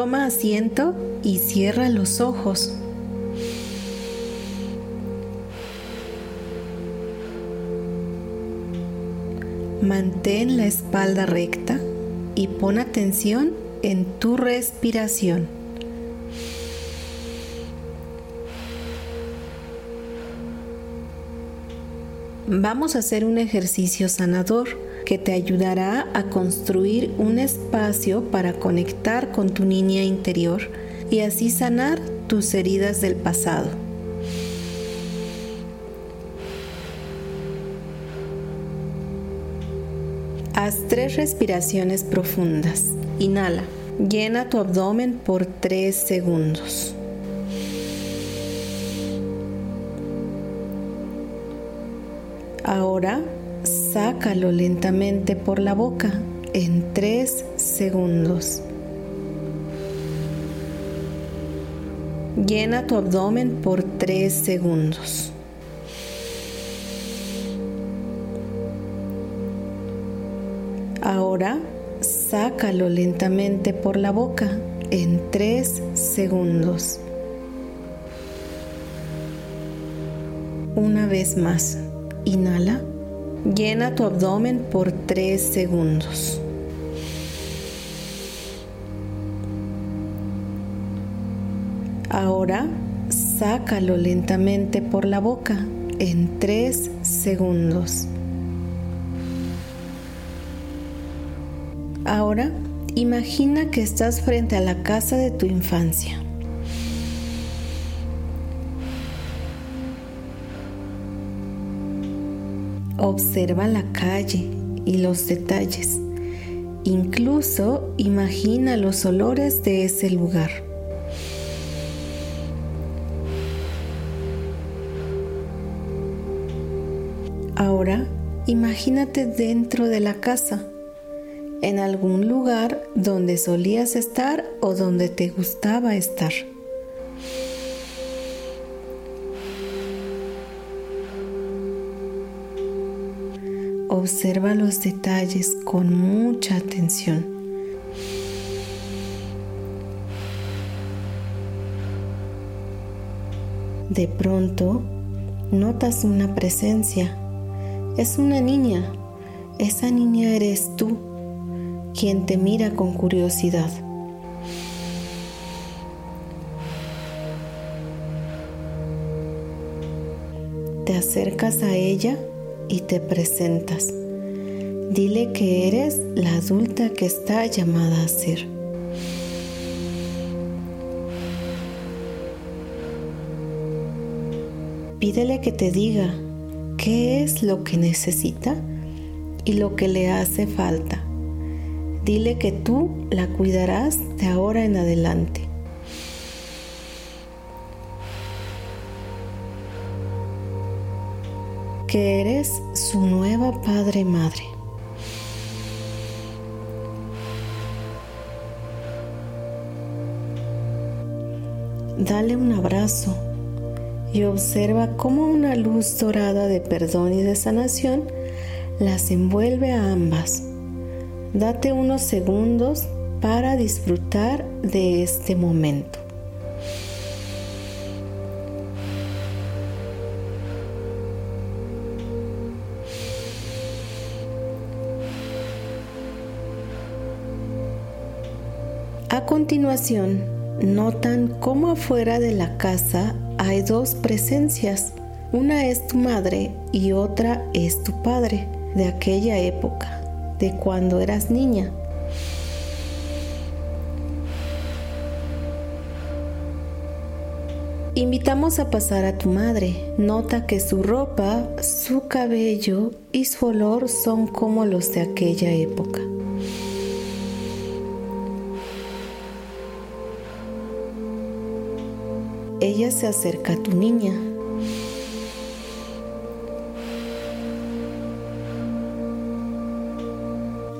Toma asiento y cierra los ojos. Mantén la espalda recta y pon atención en tu respiración. Vamos a hacer un ejercicio sanador que te ayudará a construir un espacio para conectar con tu niña interior y así sanar tus heridas del pasado. Haz tres respiraciones profundas. Inhala. Llena tu abdomen por tres segundos. Ahora sácalo lentamente por la boca en tres segundos. Llena tu abdomen por tres segundos. Ahora sácalo lentamente por la boca en tres segundos. Una vez más, inhala. Llena tu abdomen por tres segundos. Ahora sácalo lentamente por la boca en tres segundos. Ahora imagina que estás frente a la casa de tu infancia. Observa la calle y los detalles. Incluso imagina los olores de ese lugar. Ahora imagínate dentro de la casa, en algún lugar donde solías estar o donde te gustaba estar. Observa los detalles con mucha atención. De pronto, notas una presencia. Es una niña. Esa niña eres tú, quien te mira con curiosidad. Te acercas a ella y te presentas. Dile que eres la adulta que está llamada a ser. Pídele que te diga qué es lo que necesita y lo que le hace falta. Dile que tú la cuidarás de ahora en adelante. Que eres su nueva padre madre. Dale un abrazo y observa cómo una luz dorada de perdón y de sanación las envuelve a ambas. Date unos segundos para disfrutar de este momento. Continuación, notan cómo afuera de la casa hay dos presencias. Una es tu madre y otra es tu padre, de aquella época, de cuando eras niña. Invitamos a pasar a tu madre. Nota que su ropa, su cabello y su olor son como los de aquella época. Ella se acerca a tu niña.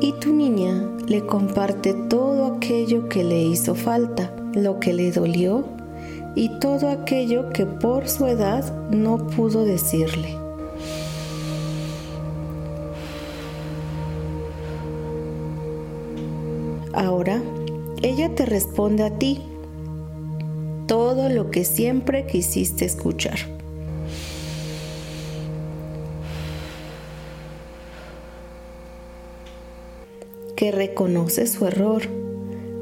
Y tu niña le comparte todo aquello que le hizo falta, lo que le dolió y todo aquello que por su edad no pudo decirle. Ahora ella te responde a ti todo lo que siempre quisiste escuchar. Que reconoce su error,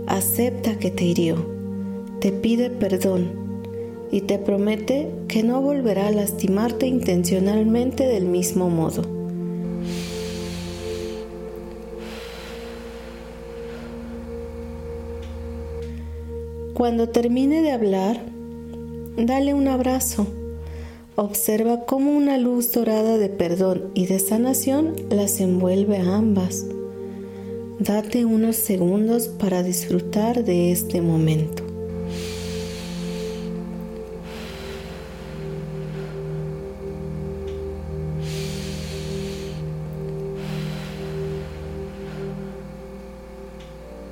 acepta que te hirió, te pide perdón y te promete que no volverá a lastimarte intencionalmente del mismo modo. Cuando termine de hablar, dale un abrazo. Observa cómo una luz dorada de perdón y de sanación las envuelve a ambas. Date unos segundos para disfrutar de este momento.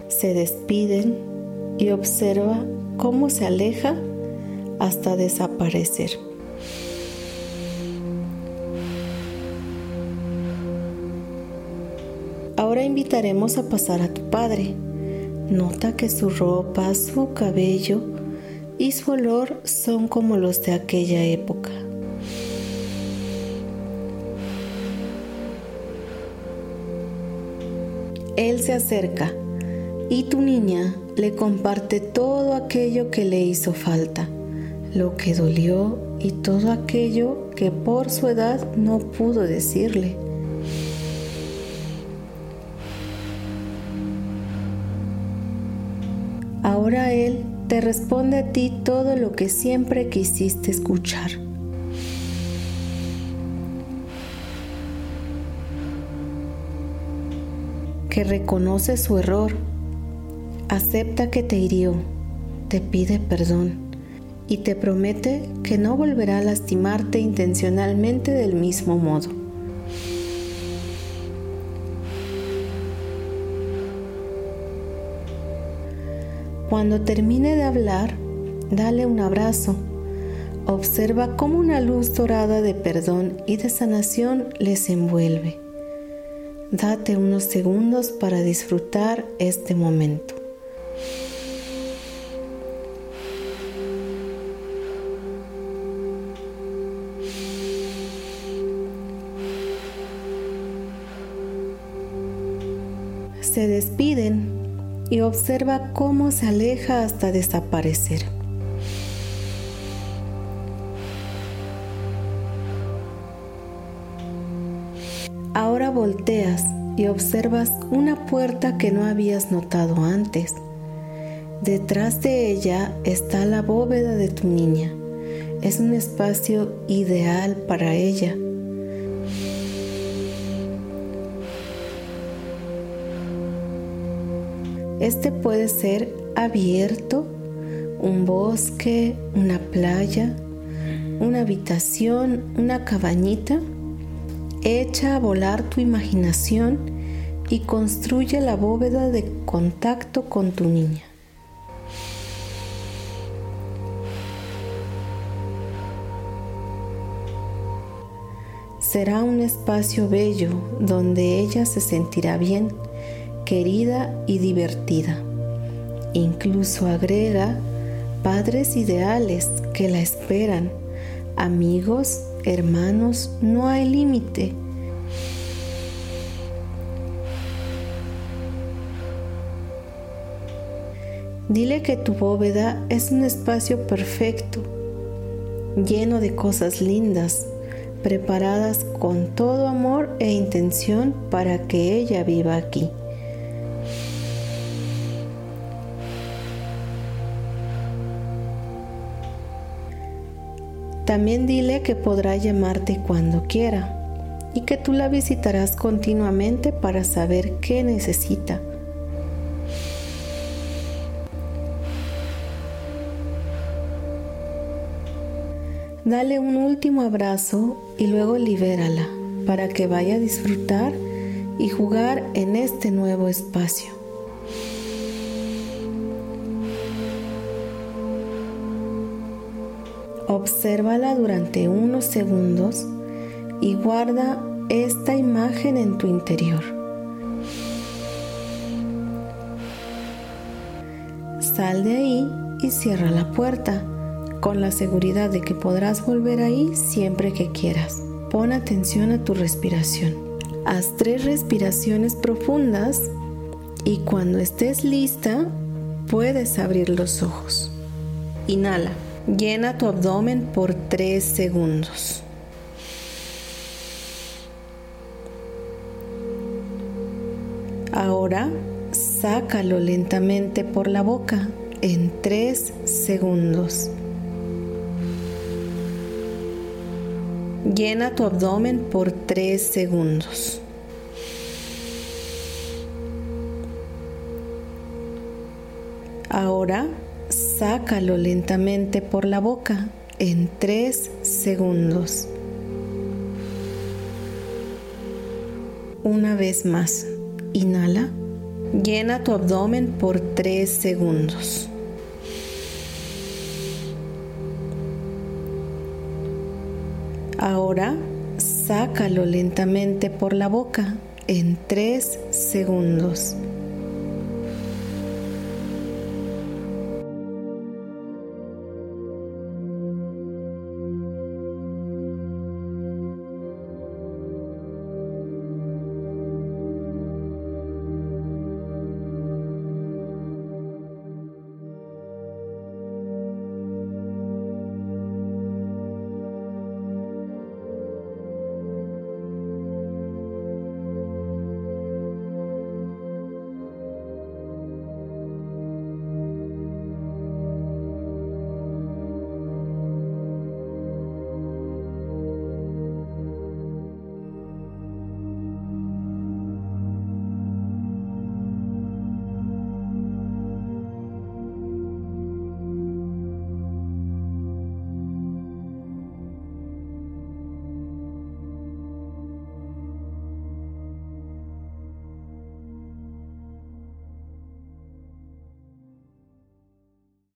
Se despiden y observa cómo se aleja hasta desaparecer. Ahora invitaremos a pasar a tu padre. Nota que su ropa, su cabello y su olor son como los de aquella época. Él se acerca y tu niña le comparte todo aquello que le hizo falta, lo que dolió y todo aquello que por su edad no pudo decirle. Ahora Él te responde a ti todo lo que siempre quisiste escuchar. Que reconoce su error acepta que te hirió, te pide perdón y te promete que no volverá a lastimarte intencionalmente del mismo modo. Cuando termine de hablar, dale un abrazo. Observa cómo una luz dorada de perdón y de sanación les envuelve. Date unos segundos para disfrutar este momento. Se despiden y observa cómo se aleja hasta desaparecer. Ahora volteas y observas una puerta que no habías notado antes. Detrás de ella está la bóveda de tu niña. Es un espacio ideal para ella Este puede ser abierto, un bosque, una playa, una habitación, una cabañita. Echa a volar tu imaginación y construye la bóveda de contacto con tu niña. Será un espacio bello donde ella se sentirá bien querida y divertida. Incluso agrega padres ideales que la esperan, amigos, hermanos, no hay límite. Dile que tu bóveda es un espacio perfecto, lleno de cosas lindas, preparadas con todo amor e intención para que ella viva aquí. También dile que podrá llamarte cuando quiera y que tú la visitarás continuamente para saber qué necesita. Dale un último abrazo y luego libérala para que vaya a disfrutar y jugar en este nuevo espacio. Obsérvala durante unos segundos y guarda esta imagen en tu interior. Sal de ahí y cierra la puerta, con la seguridad de que podrás volver ahí siempre que quieras. Pon atención a tu respiración. Haz tres respiraciones profundas y cuando estés lista puedes abrir los ojos. Inhala. Llena tu abdomen por tres segundos. Ahora sácalo lentamente por la boca en tres segundos. Llena tu abdomen por tres segundos. Ahora sácalo lentamente por la boca en tres segundos. Una vez más, inhala. Llena tu abdomen por tres segundos. Ahora sácalo lentamente por la boca en tres segundos.